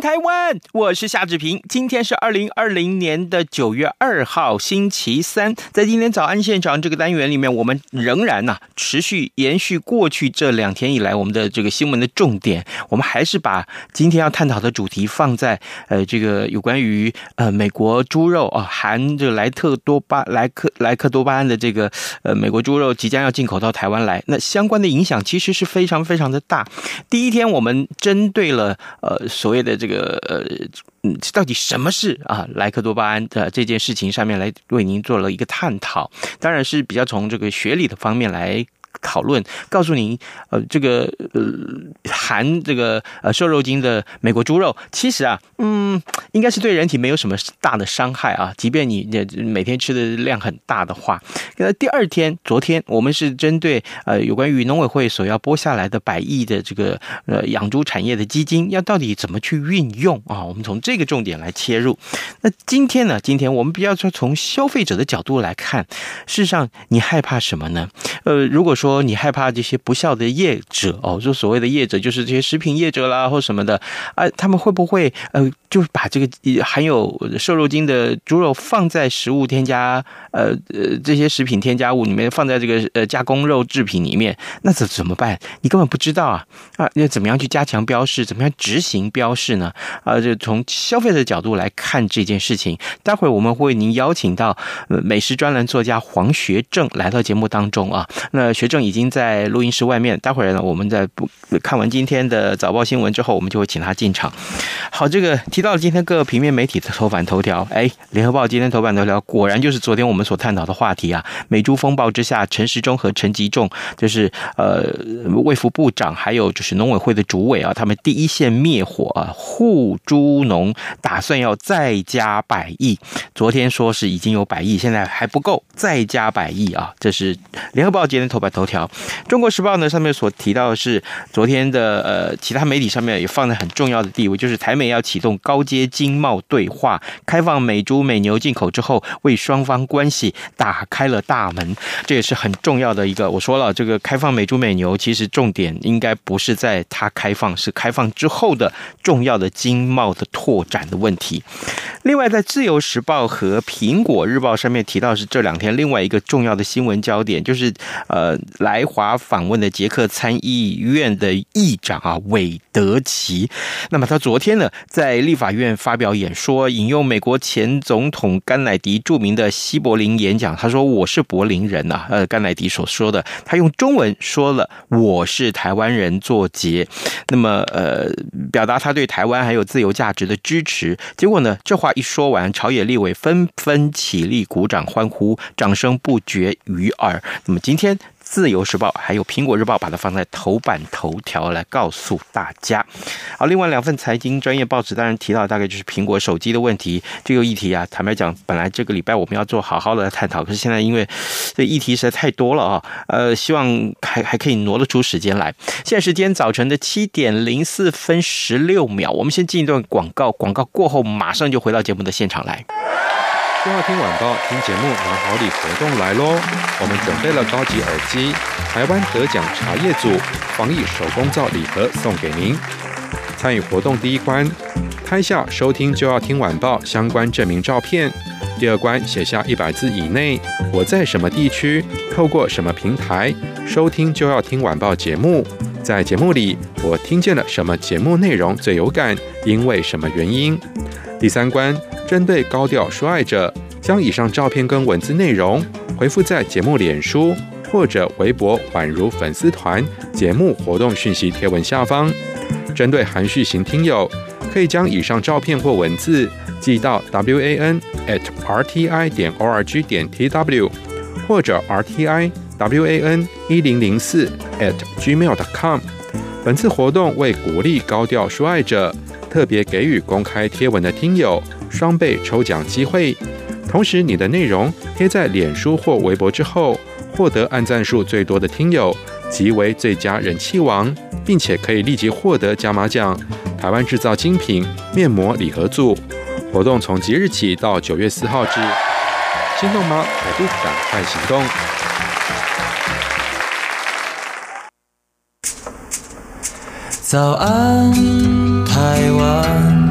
台湾！我是夏志平。今天是二零二零年的九月二号，星期三。在今天早安现场这个单元里面，我们仍然呢、持续延续过去这两天以来我们的这个新闻的重点。我们还是把今天要探讨的主题放在呃这个有关于呃美国猪肉啊含这个莱特多巴莱克莱克多巴胺的这个呃美国猪肉即将要进口到台湾来，那相关的影响其实是非常非常的大。第一天我们针对了呃所谓的这个个呃嗯，到底什么是啊莱克多巴胺的这件事情上面来为您做了一个探讨，当然是比较从这个学理的方面来。讨论告诉您，呃，这个呃含这个呃瘦肉精的美国猪肉，其实啊，嗯，应该是对人体没有什么大的伤害啊。即便你每天吃的量很大的话，那第二天，昨天我们是针对呃有关于农委会所要拨下来的百亿的这个呃养猪产业的基金，要到底怎么去运用啊？我们从这个重点来切入。那今天呢，今天我们比较说从消费者的角度来看，事实上你害怕什么呢？呃，如果说你害怕这些不孝的业者哦，就所谓的业者就是这些食品业者啦，或什么的啊，他们会不会呃，就把这个含有瘦肉精的猪肉放在食物添加呃呃这些食品添加物里面，放在这个呃加工肉制品里面，那怎怎么办？你根本不知道啊啊！要怎么样去加强标示？怎么样执行标示呢？啊，就从消费者角度来看这件事情。待会我们会您邀请到美食专栏作家黄学正来到节目当中啊，那学。正已经在录音室外面，待会儿呢，我们在不看完今天的早报新闻之后，我们就会请他进场。好，这个提到了今天各个平面媒体的头版头条，哎，联合报今天头版头条果然就是昨天我们所探讨的话题啊。美猪风暴之下，陈时中和陈吉仲就是呃卫福部长，还有就是农委会的主委啊，他们第一线灭火啊，护猪农打算要再加百亿。昨天说是已经有百亿，现在还不够，再加百亿啊。这是联合报今天头版头。头条，《中国时报》呢上面所提到的是昨天的呃其他媒体上面也放在很重要的地位，就是台美要启动高阶经贸对话，开放美猪美牛进口之后，为双方关系打开了大门，这也是很重要的一个。我说了，这个开放美猪美牛，其实重点应该不是在它开放，是开放之后的重要的经贸的拓展的问题。另外，在《自由时报》和《苹果日报》上面提到是这两天另外一个重要的新闻焦点，就是呃。来华访问的捷克参议院的议长啊，韦德奇。那么他昨天呢，在立法院发表演说，引用美国前总统甘乃迪著名的西柏林演讲，他说：“我是柏林人呐。”呃，甘乃迪所说的，他用中文说了：“我是台湾人作结。”那么呃，表达他对台湾还有自由价值的支持。结果呢，这话一说完，朝野立委纷纷起立鼓掌欢呼，掌声不绝于耳。那么今天。自由时报还有苹果日报把它放在头版头条来告诉大家。好，另外两份财经专业报纸当然提到大概就是苹果手机的问题这个议题啊。坦白讲，本来这个礼拜我们要做好好的探讨，可是现在因为这议题实在太多了啊，呃，希望还还可以挪得出时间来。现在时间早晨的七点零四分十六秒，我们先进一段广告，广告过后马上就回到节目的现场来。就要听晚报，听节目拿好礼活动来喽！我们准备了高级耳机、台湾得奖茶叶组、防疫手工皂礼盒送给您。参与活动第一关，拍下收听就要听晚报相关证明照片；第二关，写下一百字以内，我在什么地区，透过什么平台收听就要听晚报节目，在节目里我听见了什么节目内容最有感，因为什么原因。第三关。针对高调说爱者，将以上照片跟文字内容回复在节目脸书或者微博宛如粉丝团节目活动讯息贴文下方。针对含蓄型听友，可以将以上照片或文字寄到 wan at rti 点 org 点 tw，或者 R T I W A N 一零零四 at gmail dot com。本次活动为鼓励高调说爱者，特别给予公开贴文的听友双倍抽奖机会。同时，你的内容贴在脸书或微博之后，获得按赞数最多的听友即为最佳人气王，并且可以立即获得加码奖——台湾制造精品面膜礼盒组。活动从即日起到九月四号止，心动吗？还不赶快行动！早安，台湾，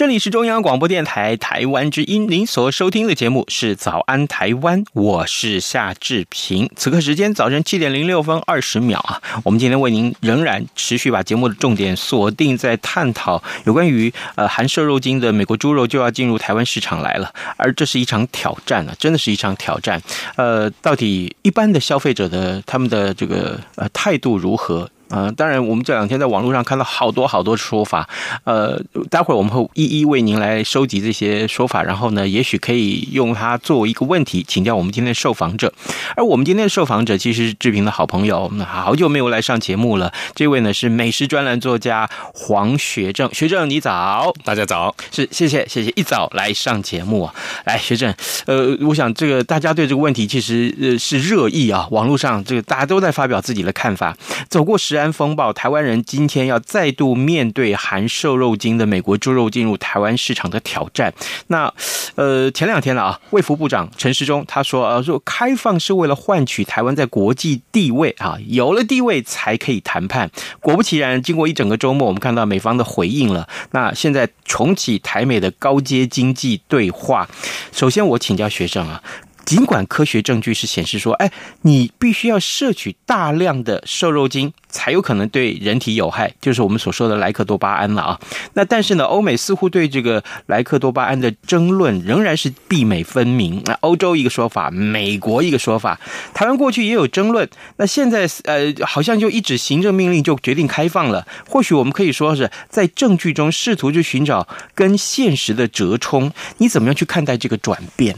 这里是中央广播电台台湾之音，您所收听的节目是《早安台湾》，我是夏志平。此刻时间早晨七点零六分二十秒啊，我们今天为您仍然持续把节目的重点锁定在探讨有关于呃含瘦肉精的美国猪肉就要进入台湾市场来了，而这是一场挑战啊，真的是一场挑战。呃，到底一般的消费者的他们的这个呃态度如何？呃，当然，我们这两天在网络上看到好多好多说法，呃，待会儿我们会一一为您来收集这些说法，然后呢，也许可以用它作为一个问题请教我们今天的受访者。而我们今天的受访者其实是志平的好朋友，好久没有来上节目了。这位呢是美食专栏作家黄学正，学正你早，大家早，是谢谢谢谢一早来上节目啊，来学正，呃，我想这个大家对这个问题其实呃是热议啊，网络上这个大家都在发表自己的看法，走过食安风暴，台湾人今天要再度面对含瘦肉精的美国猪肉进入台湾市场的挑战。那，呃，前两天了啊，卫福部长陈时中他说，呃，说开放是为了换取台湾在国际地位啊，有了地位才可以谈判。果不其然，经过一整个周末，我们看到美方的回应了。那现在重启台美的高阶经济对话。首先，我请教学生啊。尽管科学证据是显示说，哎，你必须要摄取大量的瘦肉精才有可能对人体有害，就是我们所说的莱克多巴胺了啊。那但是呢，欧美似乎对这个莱克多巴胺的争论仍然是壁垒分明。那欧洲一个说法，美国一个说法，台湾过去也有争论。那现在呃，好像就一纸行政命令就决定开放了。或许我们可以说是在证据中试图去寻找跟现实的折冲。你怎么样去看待这个转变？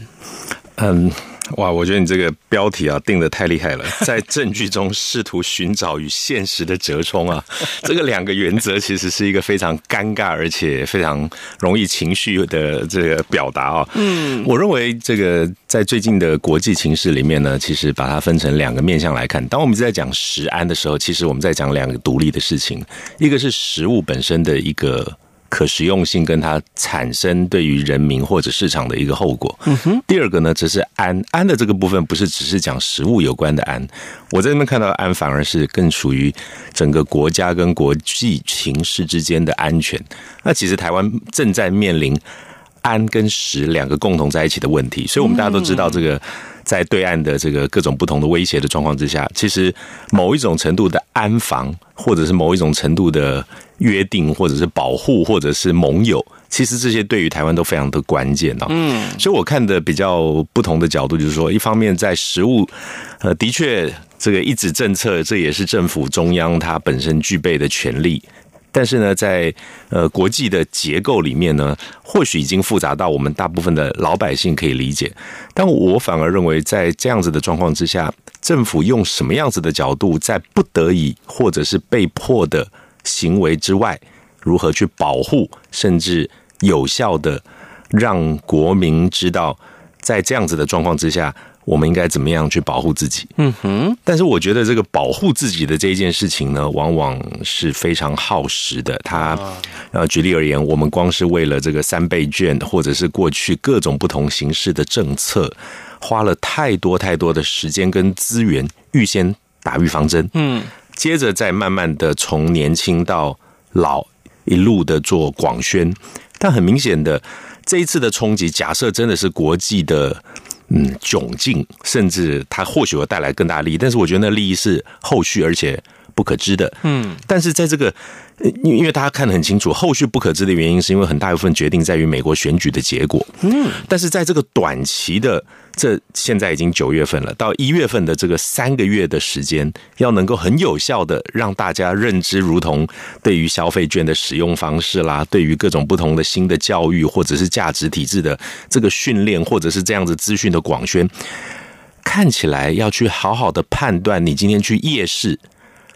嗯，哇，我觉得你这个标题啊定的太厉害了，在证据中试图寻找与现实的折冲啊，这个两个原则其实是一个非常尴尬而且非常容易情绪的这个表达啊。嗯，我认为这个在最近的国际情势里面呢，其实把它分成两个面向来看。当我们在讲食安的时候，其实我们在讲两个独立的事情，一个是食物本身的一个。可实用性跟它产生对于人民或者市场的一个后果。嗯哼。第二个呢，则是安安的这个部分，不是只是讲食物有关的安。我在那边看到安，反而是更属于整个国家跟国际情势之间的安全。那其实台湾正在面临安跟食两个共同在一起的问题，所以我们大家都知道这个。在对岸的这个各种不同的威胁的状况之下，其实某一种程度的安防，或者是某一种程度的约定，或者是保护，或者是盟友，其实这些对于台湾都非常的关键啊。嗯，所以我看的比较不同的角度，就是说，一方面在实物，呃，的确这个一纸政策，这也是政府中央它本身具备的权利。但是呢，在呃国际的结构里面呢，或许已经复杂到我们大部分的老百姓可以理解。但我反而认为，在这样子的状况之下，政府用什么样子的角度，在不得已或者是被迫的行为之外，如何去保护，甚至有效的让国民知道，在这样子的状况之下。我们应该怎么样去保护自己？嗯哼。但是我觉得这个保护自己的这一件事情呢，往往是非常耗时的。它呃，举例而言，我们光是为了这个三倍券，或者是过去各种不同形式的政策，花了太多太多的时间跟资源，预先打预防针。嗯。接着再慢慢的从年轻到老，一路的做广宣。但很明显的，这一次的冲击，假设真的是国际的。嗯，窘境，甚至它或许会带来更大利益，但是我觉得那利益是后续而且不可知的。嗯，但是在这个，因因为大家看得很清楚，后续不可知的原因是因为很大一部分决定在于美国选举的结果。嗯，但是在这个短期的，这现在已经九月份了，到一月份的这个三个月的时间，要能够很有效的让大家认知，如同对于消费券的使用方式啦，对于各种不同的新的教育或者是价值体制的这个训练，或者是这样子资讯的广宣。看起来要去好好的判断，你今天去夜市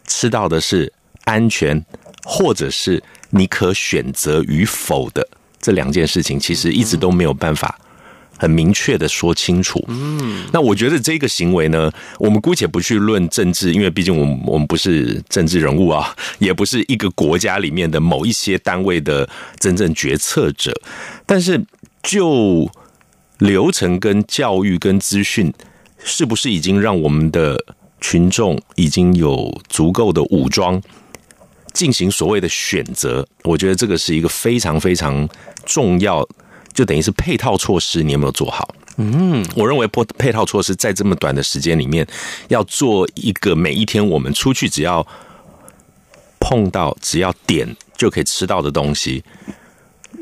吃到的是安全，或者是你可选择与否的这两件事情，其实一直都没有办法很明确的说清楚。嗯，那我觉得这个行为呢，我们姑且不去论政治，因为毕竟我们我们不是政治人物啊，也不是一个国家里面的某一些单位的真正决策者，但是就流程跟教育跟资讯。是不是已经让我们的群众已经有足够的武装进行所谓的选择？我觉得这个是一个非常非常重要，就等于是配套措施，你有没有做好？嗯，我认为配配套措施在这么短的时间里面，要做一个每一天我们出去只要碰到、只要点就可以吃到的东西。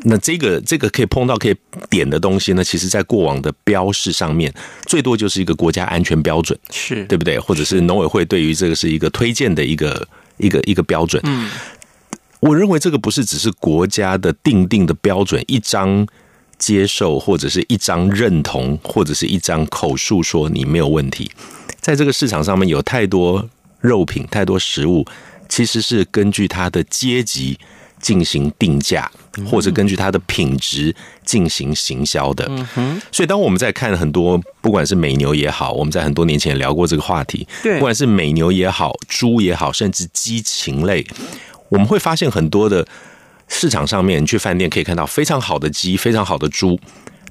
那这个这个可以碰到可以点的东西呢？其实，在过往的标示上面，最多就是一个国家安全标准，是对不对？或者是农委会对于这个是一个推荐的一个一个一个标准。嗯，我认为这个不是只是国家的定定的标准，一张接受或者是一张认同，或者是一张口述说你没有问题。在这个市场上面有太多肉品，太多食物，其实是根据它的阶级。进行定价，或者根据它的品质进行行销的。所以当我们在看很多，不管是美牛也好，我们在很多年前聊过这个话题。对，不管是美牛也好，猪也好，甚至鸡禽类，我们会发现很多的市场上面，你去饭店可以看到非常好的鸡，非常好的猪，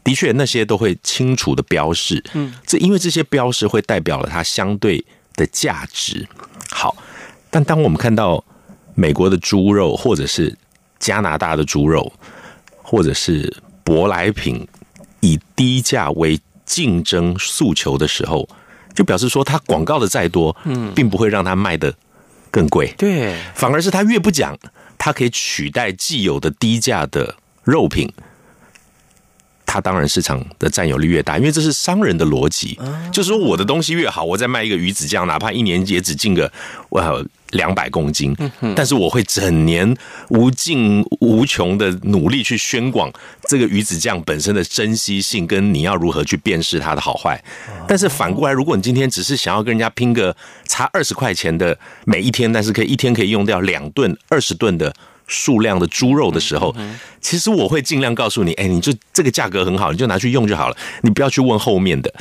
的确那些都会清楚的标示。嗯，这因为这些标示会代表了它相对的价值。好，但当我们看到美国的猪肉，或者是加拿大的猪肉，或者是舶来品，以低价为竞争诉求的时候，就表示说，它广告的再多，嗯，并不会让它卖的更贵，对，反而是它越不讲，它可以取代既有的低价的肉品。它当然市场的占有率越大，因为这是商人的逻辑，就是说我的东西越好，我再卖一个鱼子酱，哪怕一年也只进个哇两百公斤，但是我会整年无尽无穷的努力去宣广这个鱼子酱本身的珍稀性，跟你要如何去辨识它的好坏。但是反过来，如果你今天只是想要跟人家拼个差二十块钱的每一天，但是可以一天可以用掉两顿二十顿的。数量的猪肉的时候，其实我会尽量告诉你，哎，你就这个价格很好，你就拿去用就好了，你不要去问后面的。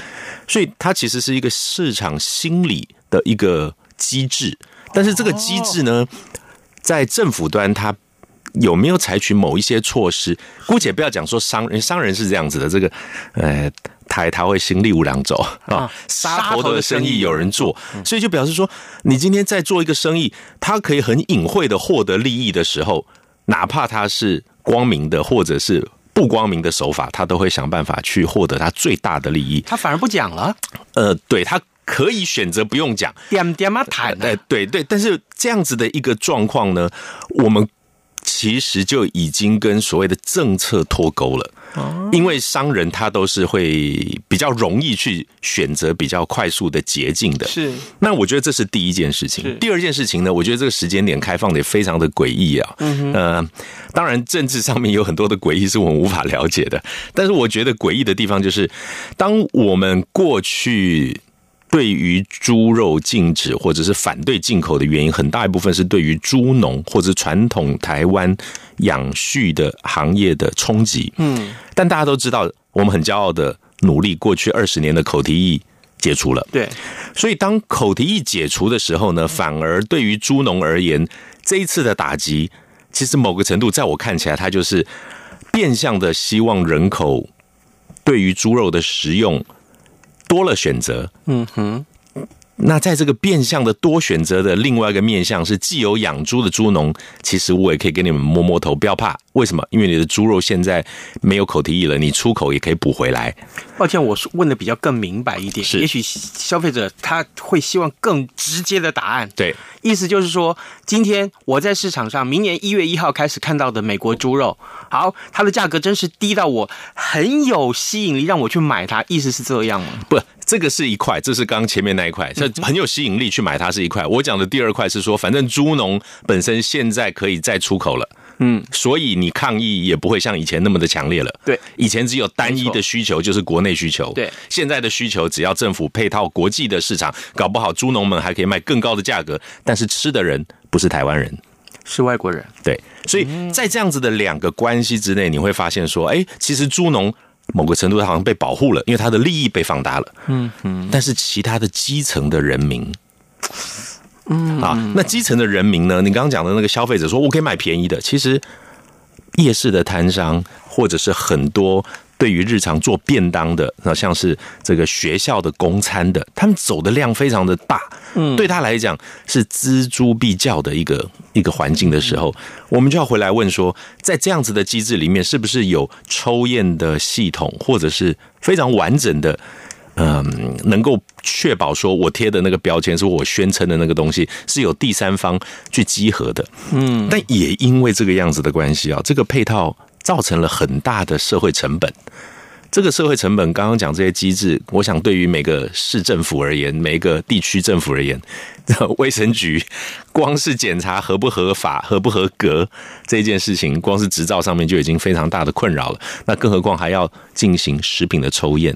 所以它其实是一个市场心理的一个机制，但是这个机制呢，在政府端它有没有采取某一些措施？姑且不要讲说商人，商人是这样子的，这个，呃。台他会心力无两走啊，杀头的生意有人做，所以就表示说，你今天在做一个生意，他可以很隐晦的获得利益的时候，哪怕他是光明的或者是不光明的手法，他都会想办法去获得他最大的利益。他反而不讲了，呃，对，他可以选择不用讲，点点嘛谈，哎，对对，但是这样子的一个状况呢，我们其实就已经跟所谓的政策脱钩了。因为商人他都是会比较容易去选择比较快速的捷径的，是。那我觉得这是第一件事情。第二件事情呢，我觉得这个时间点开放的也非常的诡异啊。嗯呃，当然政治上面有很多的诡异是我们无法了解的，但是我觉得诡异的地方就是，当我们过去。对于猪肉禁止或者是反对进口的原因，很大一部分是对于猪农或者传统台湾养畜的行业的冲击。嗯，但大家都知道，我们很骄傲的努力，过去二十年的口蹄疫解除了。对，所以当口蹄疫解除的时候呢，反而对于猪农而言，这一次的打击，其实某个程度，在我看起来，它就是变相的希望人口对于猪肉的食用。多了选择，嗯哼，那在这个变相的多选择的另外一个面向是，既有养猪的猪农，其实我也可以给你们摸摸头，不要怕。为什么？因为你的猪肉现在没有口蹄疫了，你出口也可以补回来。抱歉，我问的比较更明白一点，是也许消费者他会希望更直接的答案。对，意思就是说，今天我在市场上，明年一月一号开始看到的美国猪肉，好，它的价格真是低到我很有吸引力，让我去买它。意思是这样吗？不。这个是一块，这是刚刚前面那一块，这很有吸引力去买它是一块。我讲的第二块是说，反正猪农本身现在可以再出口了，嗯，所以你抗议也不会像以前那么的强烈了。对，以前只有单一的需求，就是国内需求。对，现在的需求只要政府配套国际的市场，搞不好猪农们还可以卖更高的价格，但是吃的人不是台湾人，是外国人。对，所以在这样子的两个关系之内，你会发现说，哎，其实猪农。某个程度，他好像被保护了，因为他的利益被放大了。嗯嗯。但是其他的基层的人民，嗯啊，那基层的人民呢？你刚刚讲的那个消费者说，我可以买便宜的。其实夜市的摊商，或者是很多。对于日常做便当的，那像是这个学校的公餐的，他们走的量非常的大，嗯，对他来讲是锱铢必较的一个一个环境的时候，我们就要回来问说，在这样子的机制里面，是不是有抽验的系统，或者是非常完整的，嗯，能够确保说我贴的那个标签是我宣称的那个东西是有第三方去集合的，嗯，但也因为这个样子的关系啊，这个配套。造成了很大的社会成本。这个社会成本，刚刚讲这些机制，我想对于每个市政府而言，每一个地区政府而言，卫生局光是检查合不合法、合不合格这件事情，光是执照上面就已经非常大的困扰了。那更何况还要进行食品的抽验，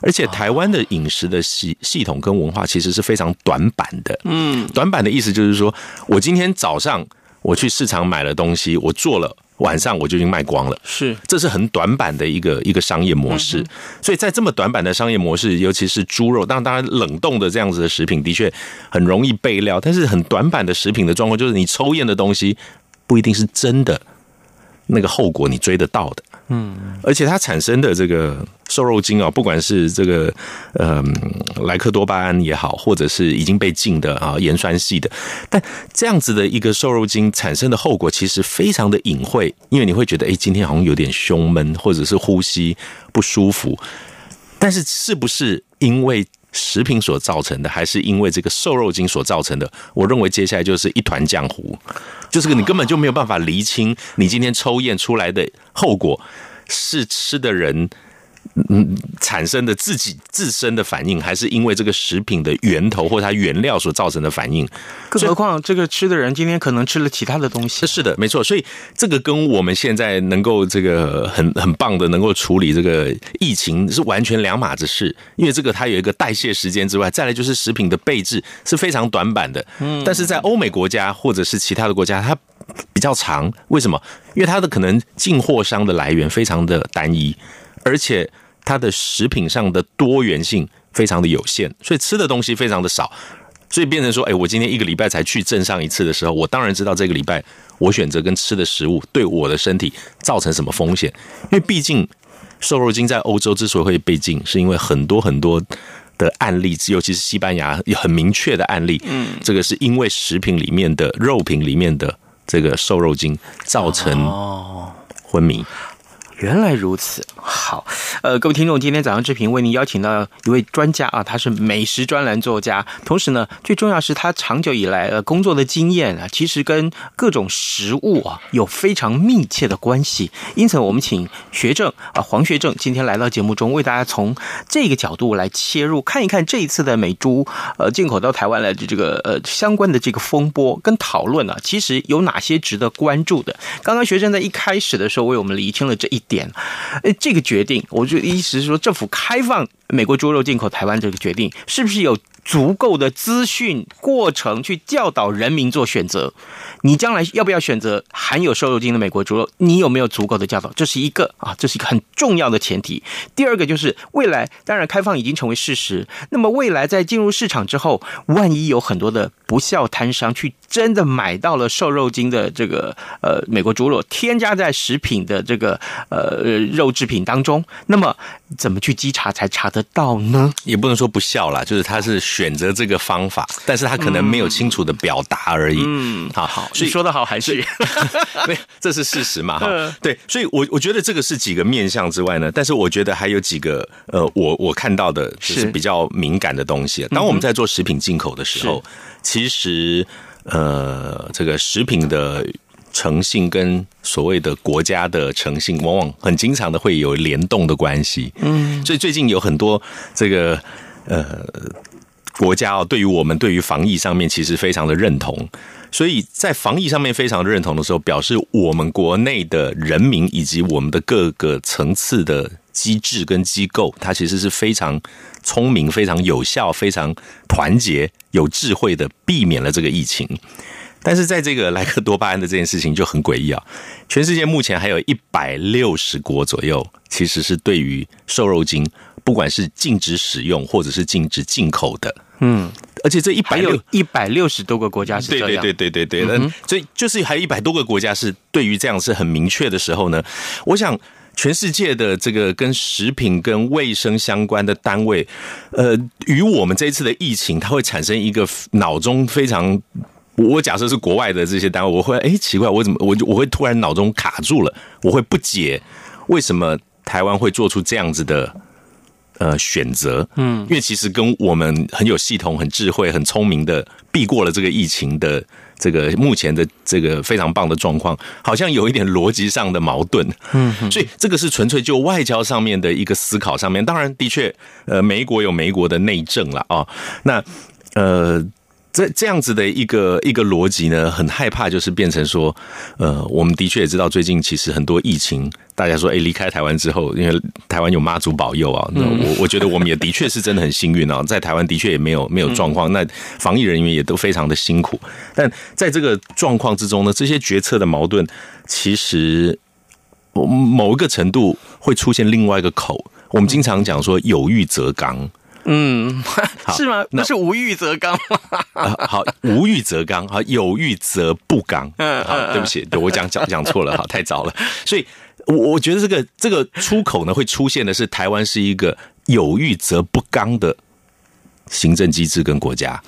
而且台湾的饮食的系系统跟文化其实是非常短板的。嗯，短板的意思就是说，我今天早上我去市场买了东西，我做了。晚上我就已经卖光了，是，这是很短板的一个一个商业模式，所以在这么短板的商业模式，尤其是猪肉，当然当然冷冻的这样子的食品的确很容易备料，但是很短板的食品的状况就是你抽验的东西不一定是真的，那个后果你追得到的。嗯，而且它产生的这个瘦肉精啊，不管是这个呃莱克多巴胺也好，或者是已经被禁的啊盐酸系的，但这样子的一个瘦肉精产生的后果其实非常的隐晦，因为你会觉得哎，今天好像有点胸闷，或者是呼吸不舒服，但是是不是因为食品所造成的，还是因为这个瘦肉精所造成的？我认为接下来就是一团浆糊。就是你根本就没有办法厘清，你今天抽验出来的后果是吃的人。嗯，产生的自己自身的反应，还是因为这个食品的源头或它原料所造成的反应？更何况这个吃的人今天可能吃了其他的东西。是的，没错。所以这个跟我们现在能够这个很很棒的能够处理这个疫情是完全两码子事。因为这个它有一个代谢时间之外，再来就是食品的备制是非常短板的。嗯，但是在欧美国家或者是其他的国家，它比较长。为什么？因为它的可能进货商的来源非常的单一。而且它的食品上的多元性非常的有限，所以吃的东西非常的少，所以变成说，哎，我今天一个礼拜才去镇上一次的时候，我当然知道这个礼拜我选择跟吃的食物对我的身体造成什么风险，因为毕竟瘦肉精在欧洲之所以会被禁，是因为很多很多的案例，尤其是西班牙有很明确的案例，嗯，这个是因为食品里面的肉品里面的这个瘦肉精造成昏迷。原来如此，好，呃，各位听众，今天早上志平为您邀请到一位专家啊，他是美食专栏作家，同时呢，最重要是他长久以来呃工作的经验啊，其实跟各种食物啊有非常密切的关系，因此我们请学政啊黄学政今天来到节目中，为大家从这个角度来切入，看一看这一次的美猪呃进口到台湾来的这个呃相关的这个风波跟讨论啊，其实有哪些值得关注的？刚刚学政在一开始的时候为我们厘清了这一。点，诶，这个决定，我就意思是说，政府开放美国猪肉进口台湾这个决定，是不是有足够的资讯过程去教导人民做选择？你将来要不要选择含有瘦肉精的美国猪肉？你有没有足够的教导？这是一个啊，这是一个很重要的前提。第二个就是未来，当然开放已经成为事实。那么未来在进入市场之后，万一有很多的不肖摊商去真的买到了瘦肉精的这个呃美国猪肉，添加在食品的这个呃肉制品当中，那么怎么去稽查才查得到呢？也不能说不肖啦，就是它是。选择这个方法，但是他可能没有清楚的表达而已。嗯，好好，所以你说的好还是，没，这是事实嘛？哈，对，所以我我觉得这个是几个面向之外呢，但是我觉得还有几个呃，我我看到的就是比较敏感的东西。当我们在做食品进口的时候，其实呃，这个食品的。诚信跟所谓的国家的诚信，往往很经常的会有联动的关系。嗯，所以最近有很多这个呃国家哦，对于我们对于防疫上面其实非常的认同，所以在防疫上面非常认同的时候，表示我们国内的人民以及我们的各个层次的机制跟机构，它其实是非常聪明、非常有效、非常团结、有智慧的避免了这个疫情。但是在这个莱克多巴胺的这件事情就很诡异啊！全世界目前还有一百六十国左右，其实是对于瘦肉精，不管是禁止使用或者是禁止进口的。嗯，而且这一百六一百六十多个国家是这样，对对对对对对。嗯，所以就是还有一百多个国家是对于这样是很明确的时候呢，我想全世界的这个跟食品跟卫生相关的单位，呃，与我们这一次的疫情，它会产生一个脑中非常。我假设是国外的这些单位，我会哎奇怪，我怎么我就我会突然脑中卡住了，我会不解为什么台湾会做出这样子的呃选择，嗯，因为其实跟我们很有系统、很智慧、很聪明的避过了这个疫情的这个目前的这个非常棒的状况，好像有一点逻辑上的矛盾，嗯，所以这个是纯粹就外交上面的一个思考上面，当然的确，呃，美国有美国的内政了啊，那呃。这这样子的一个一个逻辑呢，很害怕就是变成说，呃，我们的确也知道最近其实很多疫情，大家说，哎，离开台湾之后，因为台湾有妈祖保佑啊，那我我觉得我们也的确是真的很幸运啊，在台湾的确也没有没有状况，那防疫人员也都非常的辛苦，但在这个状况之中呢，这些决策的矛盾，其实某一个程度会出现另外一个口，我们经常讲说有欲则刚。嗯，是吗？那是无欲则刚吗？好，无欲则刚，好，有欲则不刚。嗯，好，对不起，对我讲讲讲错了，好，太早了。所以，我我觉得这个这个出口呢，会出现的是台湾是一个有欲则不刚的行政机制跟国家。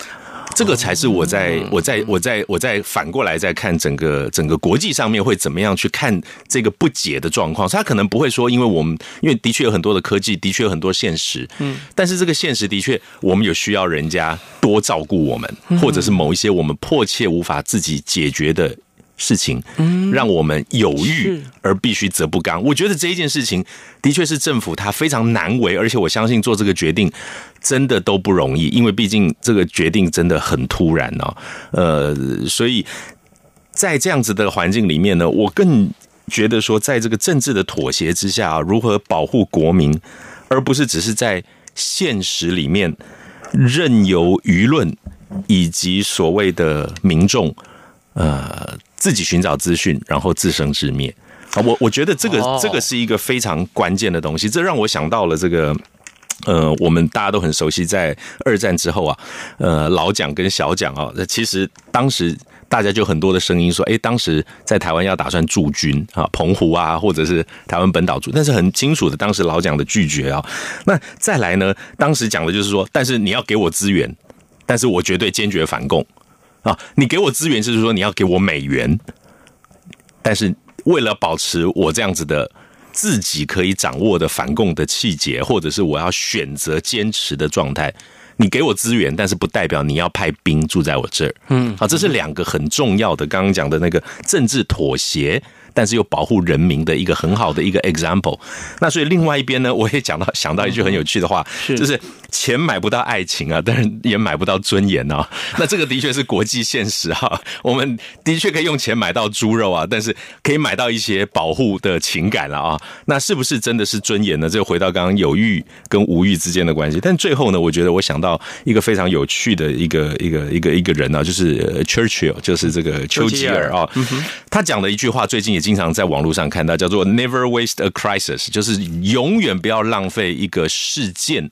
这个才是我在我在我在我在反过来再看整个整个国际上面会怎么样去看这个不解的状况。他可能不会说，因为我们因为的确有很多的科技，的确有很多现实，嗯，但是这个现实的确我们有需要人家多照顾我们，或者是某一些我们迫切无法自己解决的。事情，让我们有欲而必须则不刚。我觉得这一件事情的确是政府他非常难为，而且我相信做这个决定真的都不容易，因为毕竟这个决定真的很突然哦。呃，所以在这样子的环境里面呢，我更觉得说，在这个政治的妥协之下，如何保护国民，而不是只是在现实里面任由舆论以及所谓的民众，呃。自己寻找资讯，然后自生自灭啊！我我觉得这个这个是一个非常关键的东西，这让我想到了这个呃，我们大家都很熟悉，在二战之后啊，呃，老蒋跟小蒋啊，那其实当时大家就很多的声音说，哎，当时在台湾要打算驻军啊，澎湖啊，或者是台湾本岛驻，但是很清楚的，当时老蒋的拒绝啊。那再来呢，当时讲的就是说，但是你要给我资源，但是我绝对坚决反共。啊，你给我资源就是说你要给我美元，但是为了保持我这样子的自己可以掌握的反共的气节，或者是我要选择坚持的状态，你给我资源，但是不代表你要派兵住在我这儿。嗯，好，这是两个很重要的，刚刚讲的那个政治妥协。但是又保护人民的一个很好的一个 example。那所以另外一边呢，我也讲到 想到一句很有趣的话，就是钱买不到爱情啊，但是也买不到尊严啊。那这个的确是国际现实哈。我们的确可以用钱买到猪肉啊，但是可以买到一些保护的情感了啊。那是不是真的是尊严呢？这回到刚刚有欲跟无欲之间的关系。但最后呢，我觉得我想到一个非常有趣的一个一个一个一个人啊，就是 Churchill，就是这个丘吉尔啊。他讲的一句话，最近也。经常在网络上看到叫做 “never waste a crisis”，就是永远不要浪费一个事件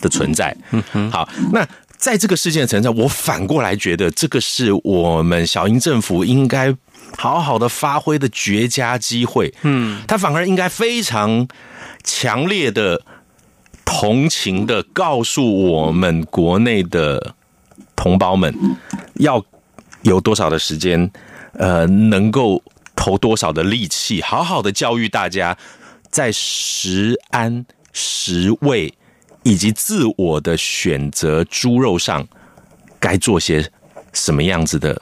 的存在。嗯好，那在这个事件的存在，我反过来觉得这个是我们小英政府应该好好的发挥的绝佳机会。嗯，他反而应该非常强烈的同情的告诉我们国内的同胞们，要有多少的时间，呃，能够投多少的力气，好好的教育大家，在食安、食味以及自我的选择猪肉上，该做些什么样子的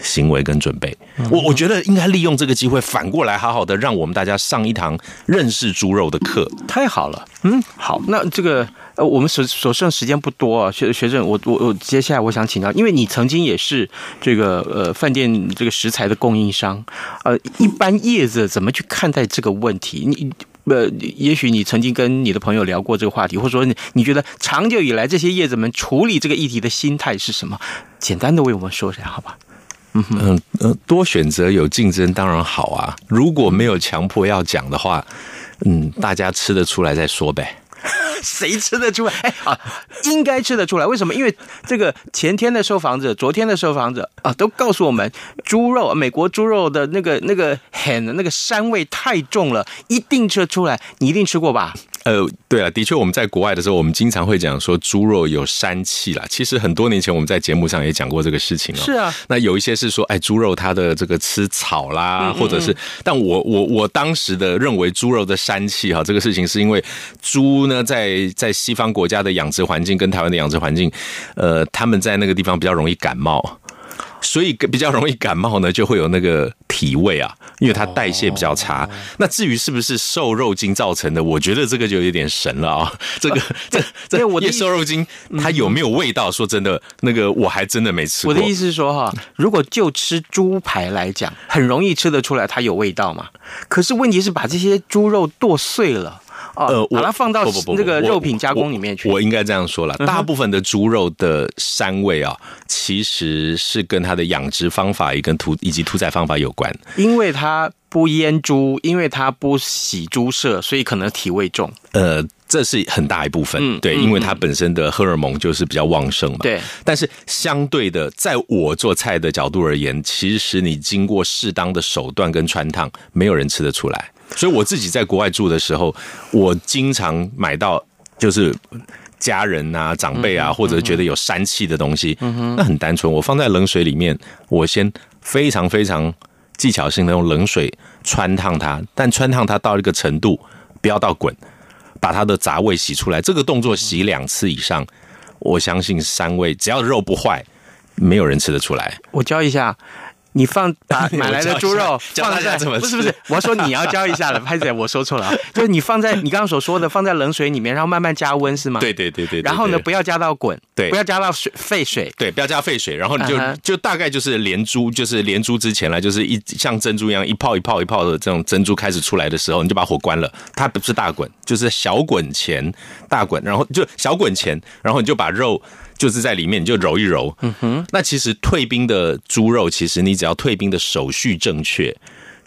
行为跟准备。我我觉得应该利用这个机会，反过来好好的让我们大家上一堂认识猪肉的课。太好了，嗯，好，那这个。呃，我们所所剩时间不多啊，学学生，我我我接下来我想请教，因为你曾经也是这个呃饭店这个食材的供应商，呃，一般叶子怎么去看待这个问题？你呃，也许你曾经跟你的朋友聊过这个话题，或者说你你觉得长久以来这些叶子们处理这个议题的心态是什么？简单的为我们说一下，好吧？嗯嗯呃，多选择有竞争当然好啊，如果没有强迫要讲的话，嗯，大家吃得出来再说呗。谁吃得出来？哎啊，应该吃得出来。为什么？因为这个前天的受访者、昨天的受访者啊，都告诉我们，猪肉，美国猪肉的那个那个很那个膻味太重了，一定吃出来。你一定吃过吧？呃，对啊，的确，我们在国外的时候，我们经常会讲说猪肉有膻气啦。其实很多年前我们在节目上也讲过这个事情哦。是啊，那有一些是说，哎，猪肉它的这个吃草啦，或者是，但我我我当时的认为猪肉的膻气哈，这个事情是因为猪呢，在在西方国家的养殖环境跟台湾的养殖环境，呃，他们在那个地方比较容易感冒。所以比较容易感冒呢，就会有那个体味啊，因为它代谢比较差。那至于是不是瘦肉精造成的，我觉得这个就有点神了啊。这个这这夜瘦肉精它有没有味道？说真的，那个我还真的没吃过。我的意思是说哈，如果就吃猪排来讲，很容易吃得出来它有味道嘛。可是问题是把这些猪肉剁碎了。呃，把它放到那个肉品加工里面去。我应该这样说了，大部分的猪肉的膻味啊，其实是跟它的养殖方法也跟屠以及屠宰方法有关。因为它不腌猪，因为它不洗猪舍，所以可能体味重。呃，这是很大一部分。对，因为它本身的荷尔蒙就是比较旺盛嘛。对。但是相对的，在我做菜的角度而言，其实你经过适当的手段跟穿烫，没有人吃得出来。所以我自己在国外住的时候，我经常买到就是家人啊、长辈啊，或者觉得有膻气的东西，那很单纯，我放在冷水里面，我先非常非常技巧性的用冷水穿烫它，但穿烫它到一个程度，不要到滚，把它的杂味洗出来。这个动作洗两次以上，我相信膻味只要肉不坏，没有人吃得出来。我教一下。你放 把买来的猪肉放在不是不是，我说你要教一下了，拍子我说错了啊，就是你放在你刚刚所说的放在冷水里面，然后慢慢加温是吗？对对对对。然后呢，不要加到滚，对，不要加到水沸水，对，不要加沸水，然后你就就大概就是连珠，就是连珠之前来，就是一像珍珠一样一泡一泡一泡的这种珍珠开始出来的时候，你就把火关了，它不是大滚，就是小滚前大滚，然后就小滚前，然后你就把肉。就是在里面你就揉一揉，嗯哼。那其实退冰的猪肉，其实你只要退冰的手续正确，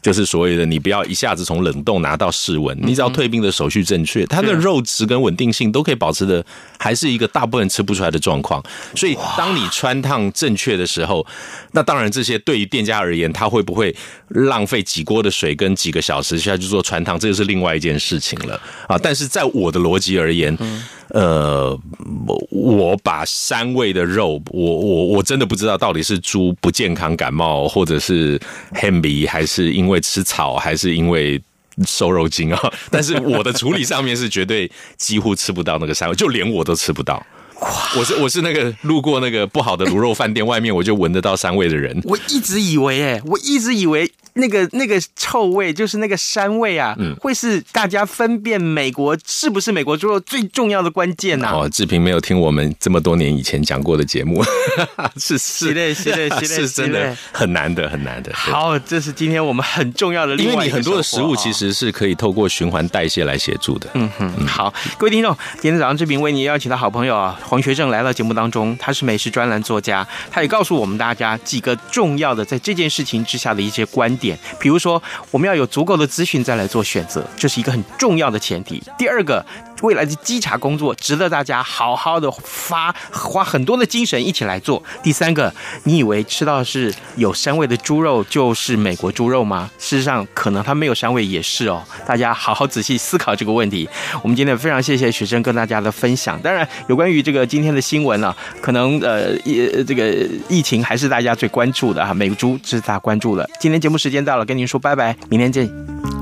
就是所谓的你不要一下子从冷冻拿到室温，你只要退冰的手续正确，它的肉质跟稳定性都可以保持的，还是一个大部分吃不出来的状况。所以当你穿烫正确的时候，那当然这些对于店家而言，他会不会浪费几锅的水跟几个小时下去做穿烫，这就是另外一件事情了啊。但是在我的逻辑而言，呃，我把三味的肉，我我我真的不知道到底是猪不健康感冒，或者是黑鼻，还是因为吃草，还是因为瘦肉精啊？但是我的处理上面是绝对几乎吃不到那个膻味，就连我都吃不到。我是我是那个路过那个不好的卤肉饭店外面，我就闻得到膻味的人。我一直以为，哎，我一直以为。那个那个臭味就是那个膻味啊，嗯，会是大家分辨美国是不是美国猪肉最重要的关键呐、啊。哦，志平没有听我们这么多年以前讲过的节目，是是是是 是真的很难的很难的。好，这是今天我们很重要的另外，因为你很多的食物其实是可以透过循环代谢来协助的。嗯哼，好，各位听众，今天早上志平为你邀请的好朋友啊，黄学正来到节目当中，他是美食专栏作家，他也告诉我们大家几个重要的在这件事情之下的一些观点，比如说。我们要有足够的资讯再来做选择，这是一个很重要的前提。第二个，未来的稽查工作值得大家好好的发花很多的精神一起来做。第三个，你以为吃到是有膻味的猪肉就是美国猪肉吗？事实上，可能它没有膻味也是哦。大家好好仔细思考这个问题。我们今天非常谢谢学生跟大家的分享。当然，有关于这个今天的新闻呢、啊，可能呃，疫这个疫情还是大家最关注的哈，美猪是大家关注的。今天节目时间到了，跟您说拜拜，明天见。